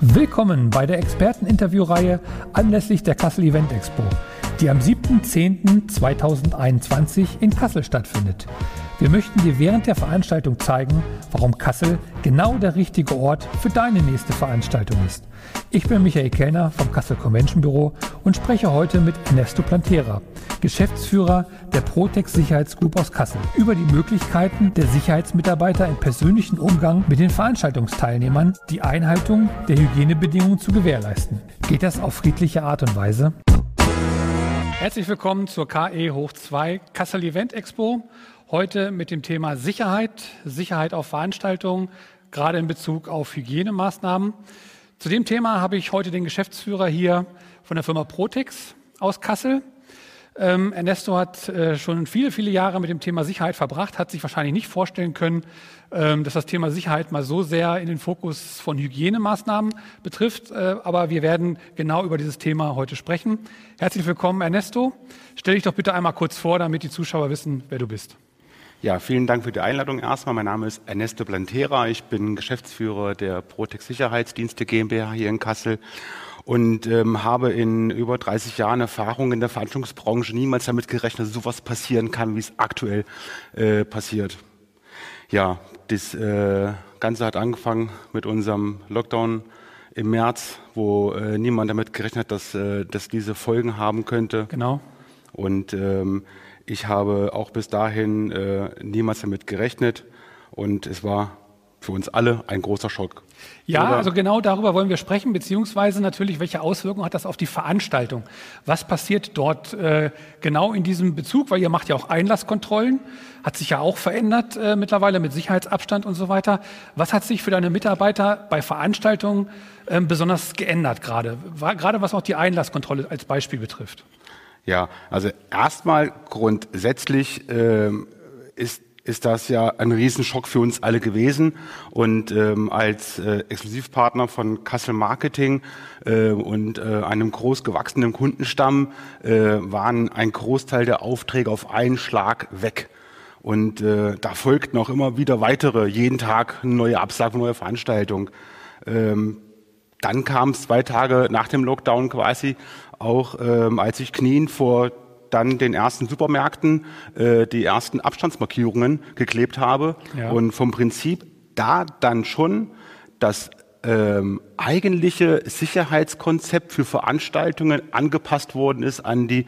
Willkommen bei der Experteninterviewreihe anlässlich der Kassel Event Expo, die am 7.10.2021 in Kassel stattfindet. Wir möchten dir während der Veranstaltung zeigen, warum Kassel genau der richtige Ort für deine nächste Veranstaltung ist. Ich bin Michael Kellner vom Kassel Convention Büro und spreche heute mit Ernesto Plantera, Geschäftsführer der Protex Sicherheitsgroup aus Kassel, über die Möglichkeiten der Sicherheitsmitarbeiter im persönlichen Umgang mit den Veranstaltungsteilnehmern, die Einhaltung der Hygienebedingungen zu gewährleisten. Geht das auf friedliche Art und Weise? Herzlich willkommen zur KE Hoch 2 Kassel Event Expo. Heute mit dem Thema Sicherheit, Sicherheit auf Veranstaltungen, gerade in Bezug auf Hygienemaßnahmen. Zu dem Thema habe ich heute den Geschäftsführer hier von der Firma Protex aus Kassel. Ähm, Ernesto hat äh, schon viele, viele Jahre mit dem Thema Sicherheit verbracht, hat sich wahrscheinlich nicht vorstellen können, ähm, dass das Thema Sicherheit mal so sehr in den Fokus von Hygienemaßnahmen betrifft. Äh, aber wir werden genau über dieses Thema heute sprechen. Herzlich willkommen, Ernesto. Stell dich doch bitte einmal kurz vor, damit die Zuschauer wissen, wer du bist. Ja, vielen Dank für die Einladung erstmal. Mein Name ist Ernesto Plantera. Ich bin Geschäftsführer der Protex Sicherheitsdienste GmbH hier in Kassel und ähm, habe in über 30 Jahren Erfahrung in der Veranstaltungsbranche niemals damit gerechnet, dass sowas passieren kann, wie es aktuell äh, passiert. Ja, das äh, Ganze hat angefangen mit unserem Lockdown im März, wo äh, niemand damit gerechnet hat, dass, äh, dass diese Folgen haben könnte. Genau. Und ähm, ich habe auch bis dahin äh, niemals damit gerechnet und es war für uns alle ein großer Schock. Ja, Oder? also genau darüber wollen wir sprechen, beziehungsweise natürlich, welche Auswirkungen hat das auf die Veranstaltung? Was passiert dort äh, genau in diesem Bezug? Weil ihr macht ja auch Einlasskontrollen, hat sich ja auch verändert äh, mittlerweile mit Sicherheitsabstand und so weiter. Was hat sich für deine Mitarbeiter bei Veranstaltungen äh, besonders geändert gerade? Gerade was auch die Einlasskontrolle als Beispiel betrifft. Ja, also erstmal grundsätzlich äh, ist ist das ja ein Riesenschock für uns alle gewesen. Und ähm, als äh, Exklusivpartner von Kassel Marketing äh, und äh, einem groß gewachsenen Kundenstamm äh, waren ein Großteil der Aufträge auf einen Schlag weg. Und äh, da folgten auch immer wieder weitere, jeden Tag neue Absage, neue Veranstaltung. Ähm, dann kam es zwei Tage nach dem Lockdown quasi auch ähm, als ich knien vor dann den ersten Supermärkten äh, die ersten Abstandsmarkierungen geklebt habe ja. und vom Prinzip da dann schon das ähm, eigentliche Sicherheitskonzept für Veranstaltungen angepasst worden ist an die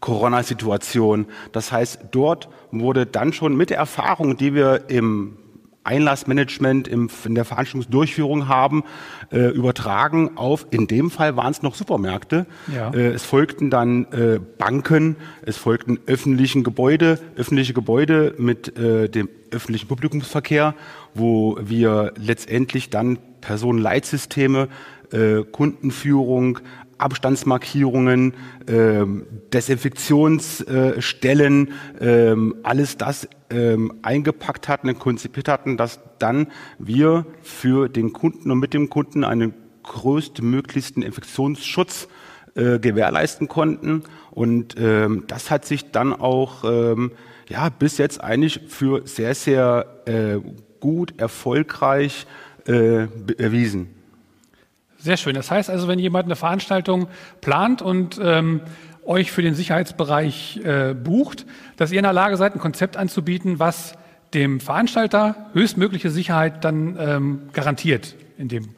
Corona-Situation. Das heißt, dort wurde dann schon mit der Erfahrung, die wir im Einlassmanagement im, in der Veranstaltungsdurchführung haben, äh, übertragen auf, in dem Fall waren es noch Supermärkte. Ja. Äh, es folgten dann äh, Banken, es folgten öffentlichen Gebäude, öffentliche Gebäude mit äh, dem öffentlichen Publikumsverkehr, wo wir letztendlich dann Personenleitsysteme, äh, Kundenführung, Abstandsmarkierungen, ähm, Desinfektionsstellen, ähm, alles das ähm, eingepackt hatten und konzipiert hatten, dass dann wir für den Kunden und mit dem Kunden einen größtmöglichsten Infektionsschutz äh, gewährleisten konnten. Und ähm, das hat sich dann auch ähm, ja, bis jetzt eigentlich für sehr, sehr äh, gut, erfolgreich äh, erwiesen. Sehr schön. Das heißt also, wenn jemand eine Veranstaltung plant und ähm, euch für den Sicherheitsbereich äh, bucht, dass ihr in der Lage seid, ein Konzept anzubieten, was dem Veranstalter höchstmögliche Sicherheit dann ähm, garantiert in dem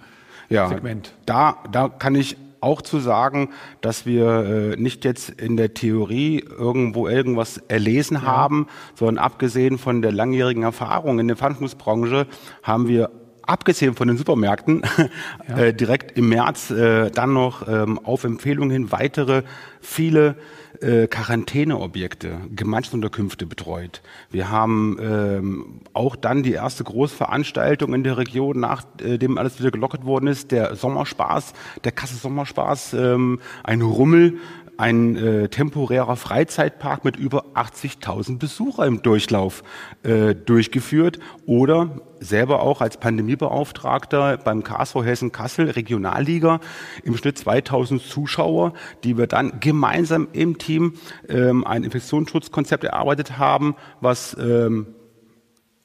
ja, Segment. Da, da kann ich auch zu sagen, dass wir äh, nicht jetzt in der Theorie irgendwo irgendwas erlesen ja. haben, sondern abgesehen von der langjährigen Erfahrung in der Veranstaltungsbranche haben wir abgesehen von den Supermärkten, ja. äh, direkt im März äh, dann noch ähm, auf Empfehlung hin weitere viele äh, Quarantäneobjekte, Gemeinschaftsunterkünfte betreut. Wir haben ähm, auch dann die erste Großveranstaltung in der Region, nachdem alles wieder gelockert worden ist, der Sommerspaß, der Kasse Sommerspaß, ähm, ein Rummel ein äh, temporärer Freizeitpark mit über 80.000 Besucher im Durchlauf äh, durchgeführt oder selber auch als Pandemiebeauftragter beim KSV Hessen Kassel Regionalliga im Schnitt 2000 Zuschauer, die wir dann gemeinsam im Team ähm, ein Infektionsschutzkonzept erarbeitet haben, was ähm,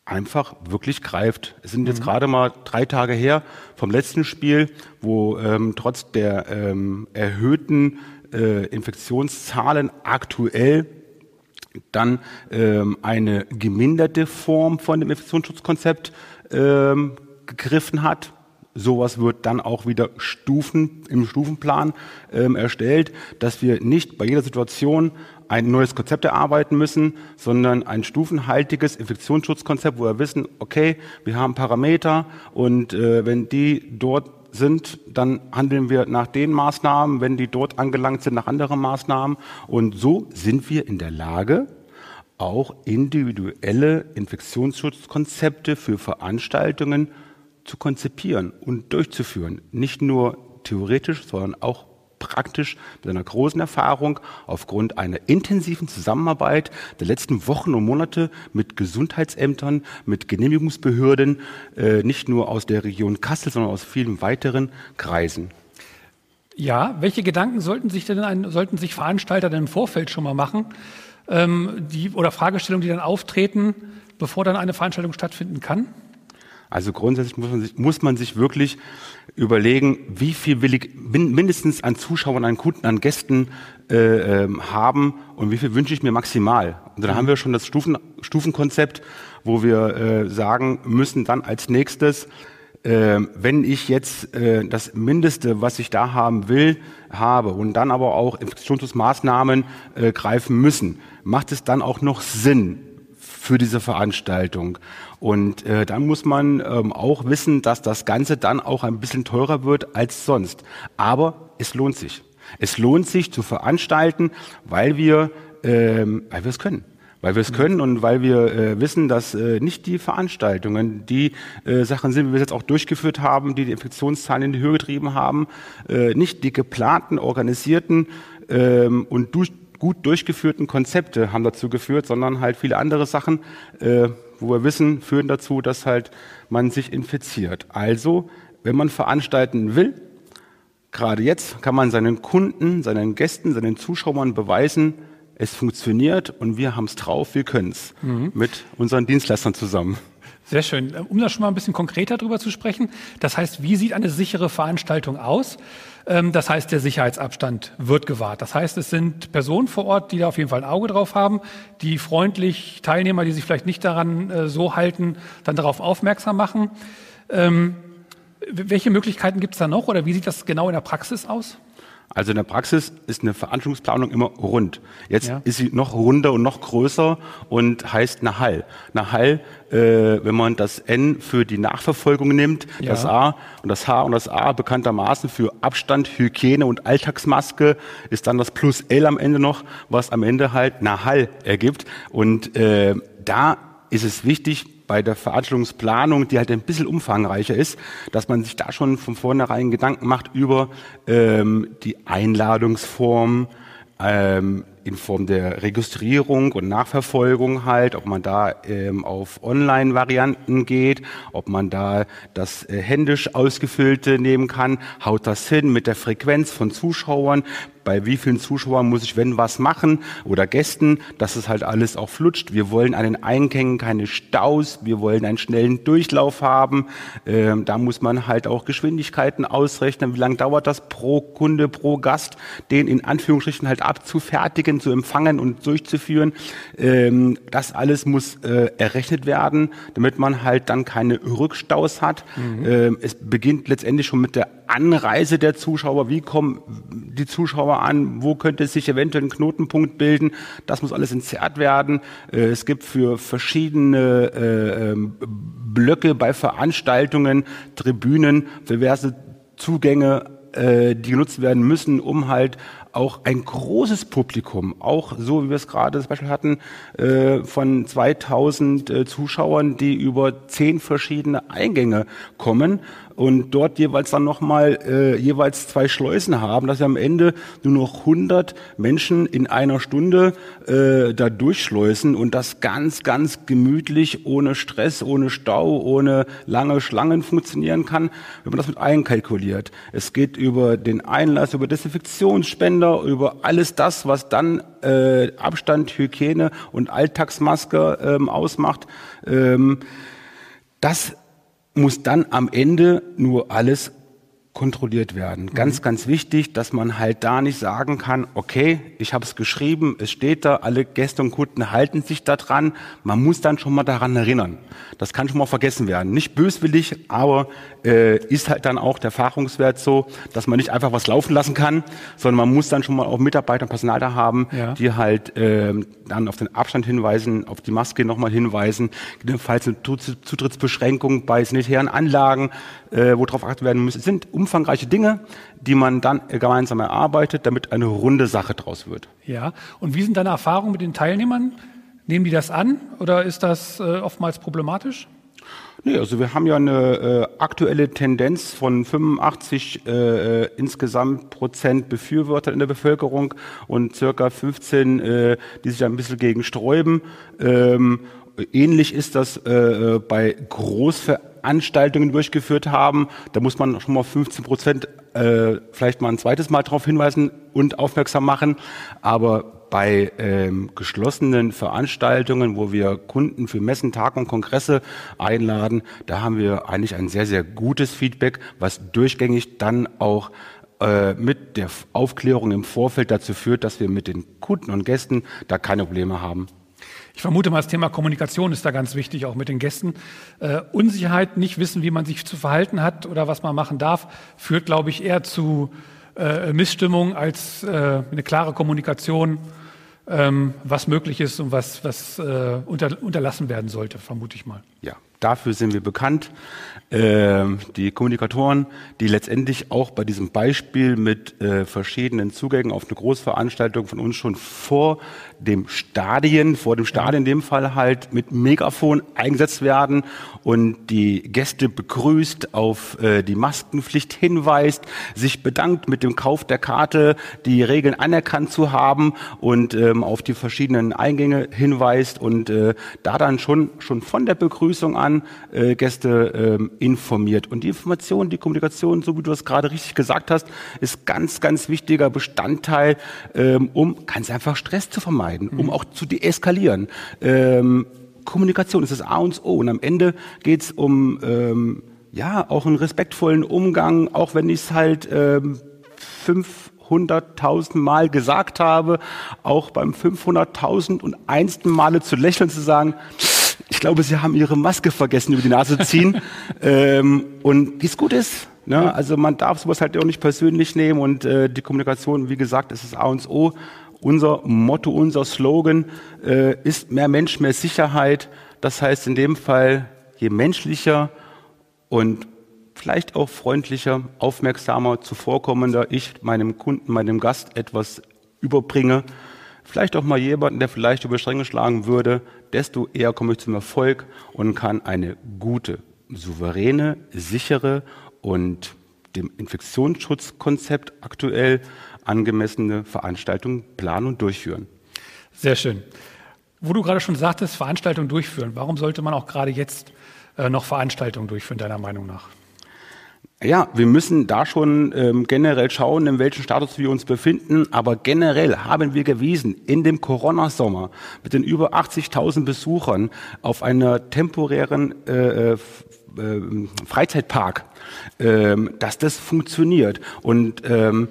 einfach wirklich greift. Es sind jetzt mhm. gerade mal drei Tage her vom letzten Spiel, wo ähm, trotz der ähm, erhöhten äh, Infektionszahlen aktuell dann ähm, eine geminderte Form von dem Infektionsschutzkonzept ähm, gegriffen hat. Sowas wird dann auch wieder Stufen im Stufenplan ähm, erstellt, dass wir nicht bei jeder Situation ein neues Konzept erarbeiten müssen, sondern ein stufenhaltiges Infektionsschutzkonzept, wo wir wissen, okay, wir haben Parameter und äh, wenn die dort sind, dann handeln wir nach den Maßnahmen, wenn die dort angelangt sind, nach anderen Maßnahmen. Und so sind wir in der Lage, auch individuelle Infektionsschutzkonzepte für Veranstaltungen zu konzipieren und durchzuführen. Nicht nur theoretisch, sondern auch praktisch mit einer großen Erfahrung aufgrund einer intensiven Zusammenarbeit der letzten Wochen und Monate mit Gesundheitsämtern, mit Genehmigungsbehörden, äh, nicht nur aus der Region Kassel, sondern aus vielen weiteren Kreisen. Ja, welche Gedanken sollten sich denn ein, sollten sich Veranstalter denn im Vorfeld schon mal machen, ähm, die, oder Fragestellungen, die dann auftreten, bevor dann eine Veranstaltung stattfinden kann? Also grundsätzlich muss man sich, muss man sich wirklich überlegen, wie viel will ich mindestens an Zuschauern, an Kunden, an Gästen äh, äh, haben und wie viel wünsche ich mir maximal. Und dann mhm. haben wir schon das Stufen, Stufenkonzept, wo wir äh, sagen müssen dann als nächstes, äh, wenn ich jetzt äh, das Mindeste, was ich da haben will, habe und dann aber auch Infektionsschutzmaßnahmen äh, greifen müssen, macht es dann auch noch Sinn, für diese Veranstaltung. Und äh, dann muss man ähm, auch wissen, dass das Ganze dann auch ein bisschen teurer wird als sonst. Aber es lohnt sich. Es lohnt sich zu veranstalten, weil wir, ähm, weil wir es können weil wir es können und weil wir äh, wissen, dass äh, nicht die Veranstaltungen die äh, Sachen sind, wie wir es jetzt auch durchgeführt haben, die die Infektionszahlen in die Höhe getrieben haben, äh, nicht die geplanten, organisierten ähm, und durch gut durchgeführten Konzepte haben dazu geführt, sondern halt viele andere Sachen, äh, wo wir wissen, führen dazu, dass halt man sich infiziert. Also, wenn man veranstalten will, gerade jetzt kann man seinen Kunden, seinen Gästen, seinen Zuschauern beweisen, es funktioniert und wir haben es drauf, wir können es mhm. mit unseren Dienstleistern zusammen. Sehr schön. Um da schon mal ein bisschen konkreter drüber zu sprechen, das heißt, wie sieht eine sichere Veranstaltung aus? Ähm, das heißt, der Sicherheitsabstand wird gewahrt. Das heißt, es sind Personen vor Ort, die da auf jeden Fall ein Auge drauf haben, die freundlich Teilnehmer, die sich vielleicht nicht daran äh, so halten, dann darauf aufmerksam machen. Ähm, welche Möglichkeiten gibt es da noch oder wie sieht das genau in der Praxis aus? Also in der Praxis ist eine Veranstaltungsplanung immer rund. Jetzt ja. ist sie noch runder und noch größer und heißt Nahal. Nahal, äh, wenn man das N für die Nachverfolgung nimmt, ja. das A und das H und das A bekanntermaßen für Abstand, Hygiene und Alltagsmaske, ist dann das Plus L am Ende noch, was am Ende halt Nahal ergibt. Und äh, da ist es wichtig, bei der Veranstaltungsplanung, die halt ein bisschen umfangreicher ist, dass man sich da schon von vornherein Gedanken macht über ähm, die Einladungsform, ähm, in Form der Registrierung und Nachverfolgung halt, ob man da ähm, auf Online-Varianten geht, ob man da das äh, händisch ausgefüllte nehmen kann, haut das hin mit der Frequenz von Zuschauern, bei wie vielen Zuschauern muss ich wenn was machen oder Gästen, dass es halt alles auch flutscht. Wir wollen an den Eingängen keine Staus, wir wollen einen schnellen Durchlauf haben. Ähm, da muss man halt auch Geschwindigkeiten ausrechnen, wie lange dauert das pro Kunde, pro Gast, den in Anführungsstrichen halt abzufertigen, zu empfangen und durchzuführen. Ähm, das alles muss äh, errechnet werden, damit man halt dann keine Rückstaus hat. Mhm. Ähm, es beginnt letztendlich schon mit der Anreise der Zuschauer, wie kommen die Zuschauer an, wo könnte sich eventuell ein Knotenpunkt bilden, das muss alles entzerrt werden. Äh, es gibt für verschiedene äh, ähm, Blöcke bei Veranstaltungen, Tribünen, diverse Zugänge, äh, die genutzt werden müssen, um halt auch ein großes Publikum, auch so wie wir es gerade zum Beispiel hatten, von 2000 Zuschauern, die über zehn verschiedene Eingänge kommen, und dort jeweils dann nochmal äh, jeweils zwei Schleusen haben, dass wir am Ende nur noch 100 Menschen in einer Stunde äh, da durchschleusen und das ganz, ganz gemütlich, ohne Stress, ohne Stau, ohne lange Schlangen funktionieren kann, wenn man das mit einkalkuliert. Es geht über den Einlass, über Desinfektionsspender, Kinder, über alles das, was dann äh, Abstand, Hygiene und Alltagsmaske ähm, ausmacht. Ähm, das muss dann am Ende nur alles kontrolliert werden. Ganz, mhm. ganz wichtig, dass man halt da nicht sagen kann, okay, ich habe es geschrieben, es steht da, alle Gäste und Kunden halten sich da dran. Man muss dann schon mal daran erinnern. Das kann schon mal vergessen werden. Nicht böswillig, aber äh, ist halt dann auch der Erfahrungswert so, dass man nicht einfach was laufen lassen kann, sondern man muss dann schon mal auch Mitarbeiter und Personal da haben, ja. die halt äh, dann auf den Abstand hinweisen, auf die Maske nochmal hinweisen, gegebenenfalls eine Zutrittsbeschränkung bei sanitären Anlagen, äh, wo darauf achtet werden muss. Sind umfangreiche Dinge, die man dann gemeinsam erarbeitet, damit eine runde Sache draus wird. Ja, und wie sind deine Erfahrungen mit den Teilnehmern? Nehmen die das an oder ist das äh, oftmals problematisch? Nee, also wir haben ja eine äh, aktuelle Tendenz von 85 äh, äh, insgesamt Prozent Befürworter in der Bevölkerung und circa 15, äh, die sich ein bisschen gegen sträuben. Ähm, ähnlich ist das äh, äh bei Großveranstaltungen durchgeführt haben. Da muss man schon mal 15 Prozent äh, vielleicht mal ein zweites Mal darauf hinweisen und aufmerksam machen. Aber bei ähm, geschlossenen Veranstaltungen, wo wir Kunden für Messen, Tagungen, Kongresse einladen, da haben wir eigentlich ein sehr, sehr gutes Feedback, was durchgängig dann auch äh, mit der Aufklärung im Vorfeld dazu führt, dass wir mit den Kunden und Gästen da keine Probleme haben. Ich vermute mal, das Thema Kommunikation ist da ganz wichtig, auch mit den Gästen. Äh, Unsicherheit, nicht wissen, wie man sich zu verhalten hat oder was man machen darf, führt, glaube ich, eher zu äh, Missstimmung als äh, eine klare Kommunikation, ähm, was möglich ist und was, was äh, unter, unterlassen werden sollte, vermute ich mal. Ja, dafür sind wir bekannt. Ähm, die Kommunikatoren, die letztendlich auch bei diesem Beispiel mit äh, verschiedenen Zugängen auf eine Großveranstaltung von uns schon vor dem Stadien, vor dem Stadion in dem Fall halt mit Megafon eingesetzt werden und die Gäste begrüßt, auf äh, die Maskenpflicht hinweist, sich bedankt mit dem Kauf der Karte, die Regeln anerkannt zu haben und ähm, auf die verschiedenen Eingänge hinweist und äh, da dann schon schon von der Begrüßung an äh, Gäste ähm, informiert. Und die Information, die Kommunikation, so wie du es gerade richtig gesagt hast, ist ganz, ganz wichtiger Bestandteil, ähm, um ganz einfach Stress zu vermeiden, um mhm. auch zu deeskalieren. Ähm, Kommunikation ist das A und O. Und am Ende geht es um ähm, ja auch einen respektvollen Umgang, auch wenn ich es halt ähm, 500.000 Mal gesagt habe, auch beim 500.000 und einsten Male zu lächeln, zu sagen, ich glaube, Sie haben Ihre Maske vergessen über die Nase ziehen. ähm, und wie es gut ist. Ne? Also man darf sowas halt auch nicht persönlich nehmen und äh, die Kommunikation, wie gesagt, ist das A und O. Unser Motto, unser Slogan äh, ist mehr Mensch, mehr Sicherheit. Das heißt in dem Fall, je menschlicher und vielleicht auch freundlicher, aufmerksamer, zuvorkommender ich meinem Kunden, meinem Gast etwas überbringe, vielleicht auch mal jemanden, der vielleicht über Stränge schlagen würde, desto eher komme ich zum Erfolg und kann eine gute, souveräne, sichere und dem Infektionsschutzkonzept aktuell angemessene Veranstaltung planen und durchführen. Sehr schön. Wo du gerade schon sagtest, Veranstaltungen durchführen, warum sollte man auch gerade jetzt äh, noch Veranstaltungen durchführen, deiner Meinung nach? Ja, wir müssen da schon ähm, generell schauen, in welchem Status wir uns befinden. Aber generell haben wir gewiesen, in dem Corona-Sommer mit den über 80.000 Besuchern auf einer temporären äh, äh, Freizeitpark, äh, dass das funktioniert. Und ähm,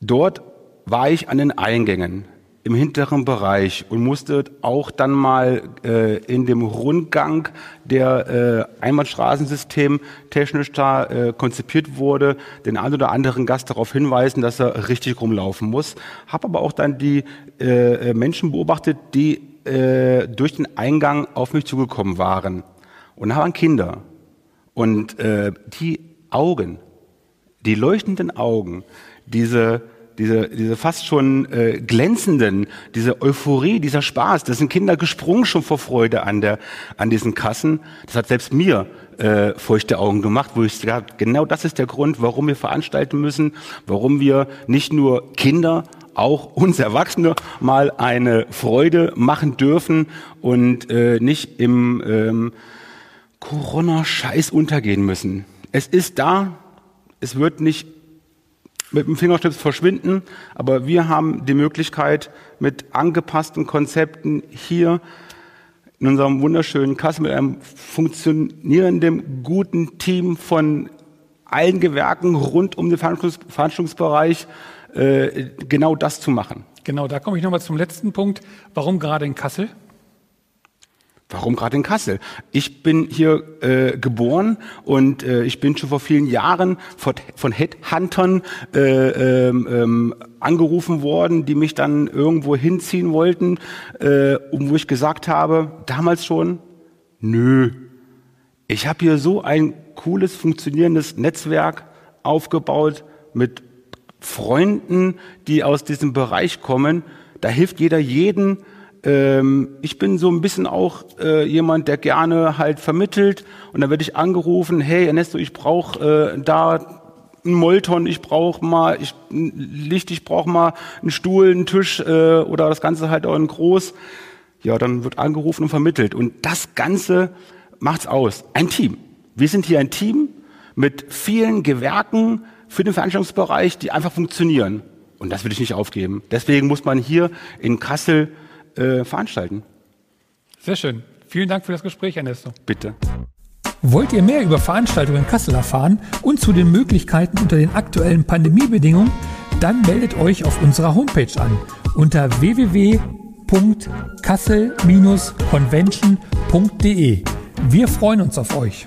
dort war ich an den Eingängen im hinteren Bereich und musste auch dann mal äh, in dem Rundgang, der äh, Einbahnstraßensystem technisch da äh, konzipiert wurde, den einen oder anderen Gast darauf hinweisen, dass er richtig rumlaufen muss. Habe aber auch dann die äh, Menschen beobachtet, die äh, durch den Eingang auf mich zugekommen waren. Und da waren Kinder. Und äh, die Augen, die leuchtenden Augen, diese diese, diese fast schon äh, glänzenden, diese Euphorie, dieser Spaß, das sind Kinder gesprungen schon vor Freude an der, an diesen Kassen. Das hat selbst mir äh, feuchte Augen gemacht, wo ich gesagt genau das ist der Grund, warum wir veranstalten müssen, warum wir nicht nur Kinder, auch uns Erwachsene mal eine Freude machen dürfen und äh, nicht im ähm, Corona-Scheiß untergehen müssen. Es ist da, es wird nicht mit dem Fingerschnips verschwinden, aber wir haben die Möglichkeit, mit angepassten Konzepten hier in unserem wunderschönen Kassel mit einem funktionierenden, guten Team von allen Gewerken rund um den Veranstaltungsbereich äh, genau das zu machen. Genau, da komme ich nochmal zum letzten Punkt. Warum gerade in Kassel? Warum gerade in Kassel? Ich bin hier äh, geboren und äh, ich bin schon vor vielen Jahren von, von Headhuntern äh, ähm, ähm, angerufen worden, die mich dann irgendwo hinziehen wollten, äh, um wo ich gesagt habe, damals schon, nö, ich habe hier so ein cooles, funktionierendes Netzwerk aufgebaut mit Freunden, die aus diesem Bereich kommen. Da hilft jeder jeden ähm, ich bin so ein bisschen auch äh, jemand, der gerne halt vermittelt und dann werde ich angerufen, hey Ernesto, ich brauche äh, da ein Molton, ich brauche mal ich, Licht, ich brauche mal einen Stuhl, einen Tisch äh, oder das Ganze halt auch in groß. Ja, dann wird angerufen und vermittelt und das Ganze macht's aus. Ein Team. Wir sind hier ein Team mit vielen Gewerken für den Veranstaltungsbereich, die einfach funktionieren. Und das will ich nicht aufgeben. Deswegen muss man hier in Kassel äh, veranstalten. Sehr schön. Vielen Dank für das Gespräch, Ernesto. Bitte. Wollt ihr mehr über Veranstaltungen in Kassel erfahren und zu den Möglichkeiten unter den aktuellen Pandemiebedingungen? Dann meldet euch auf unserer Homepage an unter www.kassel-convention.de. Wir freuen uns auf euch.